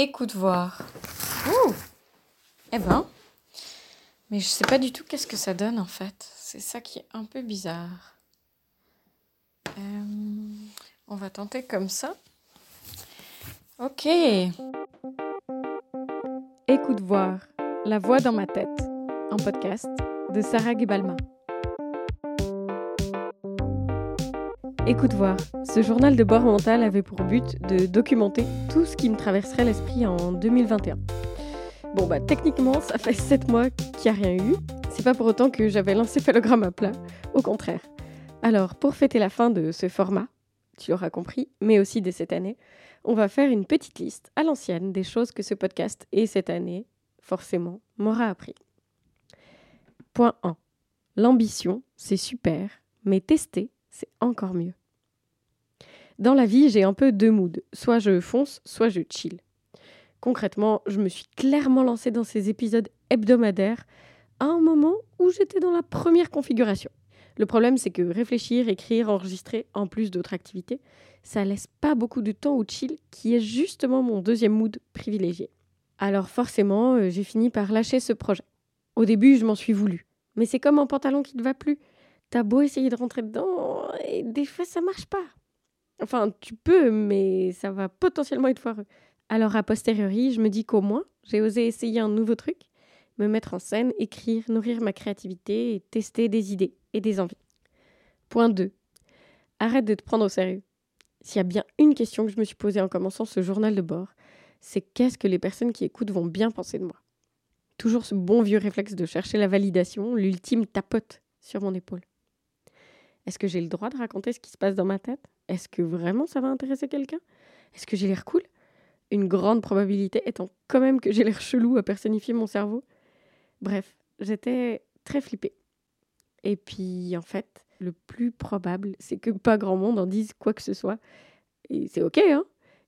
Écoute voir. Ouh Eh ben. Mais je sais pas du tout qu'est-ce que ça donne en fait. C'est ça qui est un peu bizarre. Euh, on va tenter comme ça. Ok. Écoute voir. La voix dans ma tête. Un podcast de Sarah Gebalma. Écoute voir. Ce journal de bord mental avait pour but de documenter tout ce qui me traverserait l'esprit en 2021. Bon bah techniquement ça fait 7 mois qu'il n'y a rien eu. C'est pas pour autant que j'avais l'encéphalogramme à plat. Au contraire. Alors pour fêter la fin de ce format, tu l'auras compris, mais aussi de cette année, on va faire une petite liste à l'ancienne des choses que ce podcast et cette année, forcément, m'aura appris. Point 1. L'ambition, c'est super, mais tester, c'est encore mieux. Dans la vie, j'ai un peu deux moods. Soit je fonce, soit je chill. Concrètement, je me suis clairement lancée dans ces épisodes hebdomadaires à un moment où j'étais dans la première configuration. Le problème, c'est que réfléchir, écrire, enregistrer, en plus d'autres activités, ça laisse pas beaucoup de temps au chill, qui est justement mon deuxième mood privilégié. Alors forcément, euh, j'ai fini par lâcher ce projet. Au début, je m'en suis voulu. Mais c'est comme un pantalon qui ne va plus. T'as beau essayer de rentrer dedans, et des fois ça marche pas. Enfin, tu peux, mais ça va potentiellement être foireux. Alors, a posteriori, je me dis qu'au moins, j'ai osé essayer un nouveau truc, me mettre en scène, écrire, nourrir ma créativité et tester des idées et des envies. Point 2. Arrête de te prendre au sérieux. S'il y a bien une question que je me suis posée en commençant ce journal de bord, c'est qu'est-ce que les personnes qui écoutent vont bien penser de moi? Toujours ce bon vieux réflexe de chercher la validation, l'ultime tapote sur mon épaule. Est-ce que j'ai le droit de raconter ce qui se passe dans ma tête? Est-ce que vraiment ça va intéresser quelqu'un? Est-ce que j'ai l'air cool? Une grande probabilité étant quand même que j'ai l'air chelou à personnifier mon cerveau. Bref, j'étais très flippée. Et puis en fait, le plus probable, c'est que pas grand monde en dise quoi que ce soit. Et c'est ok, hein?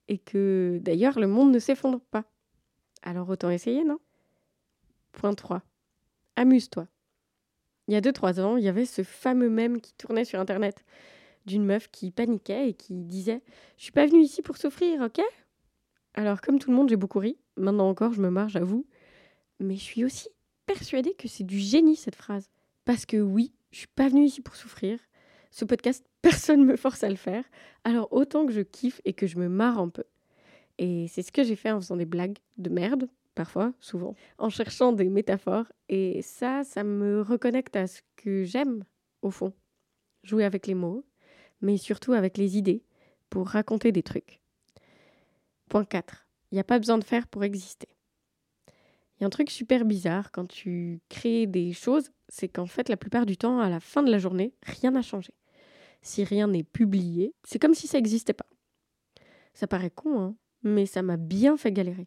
Et que d'ailleurs, le monde ne s'effondre pas. Alors autant essayer, non? Point 3. Amuse-toi. Il y a 2-3 ans, il y avait ce fameux mème qui tournait sur Internet d'une meuf qui paniquait et qui disait Je suis pas venue ici pour souffrir, ok? Alors, comme tout le monde, j'ai beaucoup ri. Maintenant encore, je me marre, j'avoue. Mais je suis aussi persuadée que c'est du génie cette phrase. Parce que oui, je suis pas venue ici pour souffrir. Ce podcast, personne me force à le faire. Alors autant que je kiffe et que je me marre un peu. Et c'est ce que j'ai fait en faisant des blagues de merde, parfois, souvent, en cherchant des métaphores. Et ça, ça me reconnecte à ce que j'aime, au fond. Jouer avec les mots, mais surtout avec les idées pour raconter des trucs. Point 4. Il n'y a pas besoin de faire pour exister. Il y a un truc super bizarre quand tu crées des choses, c'est qu'en fait, la plupart du temps, à la fin de la journée, rien n'a changé. Si rien n'est publié, c'est comme si ça n'existait pas. Ça paraît con, hein, mais ça m'a bien fait galérer.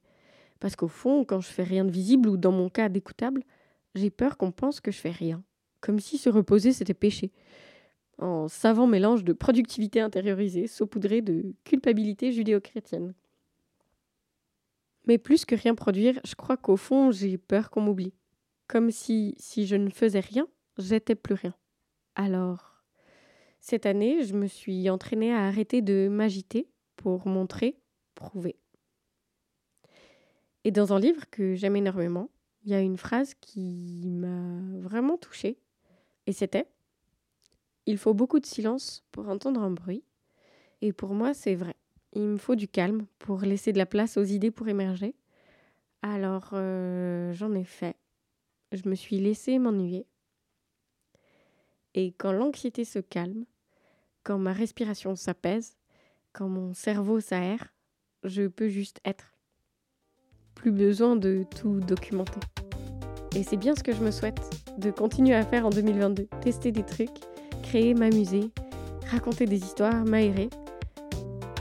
Parce qu'au fond, quand je fais rien de visible ou dans mon cas d'écoutable, j'ai peur qu'on pense que je fais rien. Comme si se reposer c'était péché en savant mélange de productivité intériorisée saupoudrée de culpabilité judéo-chrétienne. Mais plus que rien produire, je crois qu'au fond, j'ai peur qu'on m'oublie. Comme si, si je ne faisais rien, j'étais plus rien. Alors, cette année, je me suis entraînée à arrêter de m'agiter pour montrer, prouver. Et dans un livre que j'aime énormément, il y a une phrase qui m'a vraiment touchée. Et c'était il faut beaucoup de silence pour entendre un bruit. Et pour moi, c'est vrai. Il me faut du calme pour laisser de la place aux idées pour émerger. Alors, euh, j'en ai fait. Je me suis laissée m'ennuyer. Et quand l'anxiété se calme, quand ma respiration s'apaise, quand mon cerveau s'aère, je peux juste être. Plus besoin de tout documenter. Et c'est bien ce que je me souhaite, de continuer à faire en 2022, tester des trucs créer, m'amuser, raconter des histoires, m'aérer.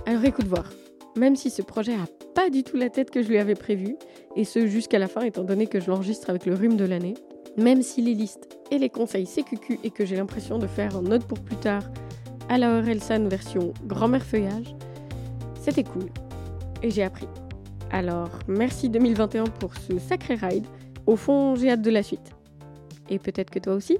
Alors écoute voir, même si ce projet a pas du tout la tête que je lui avais prévue, et ce jusqu'à la fin étant donné que je l'enregistre avec le rhume de l'année, même si les listes et les conseils CQQ et que j'ai l'impression de faire en note pour plus tard à la Orelsan version grand-mère feuillage, c'était cool. Et j'ai appris. Alors, merci 2021 pour ce sacré ride. Au fond, j'ai hâte de la suite. Et peut-être que toi aussi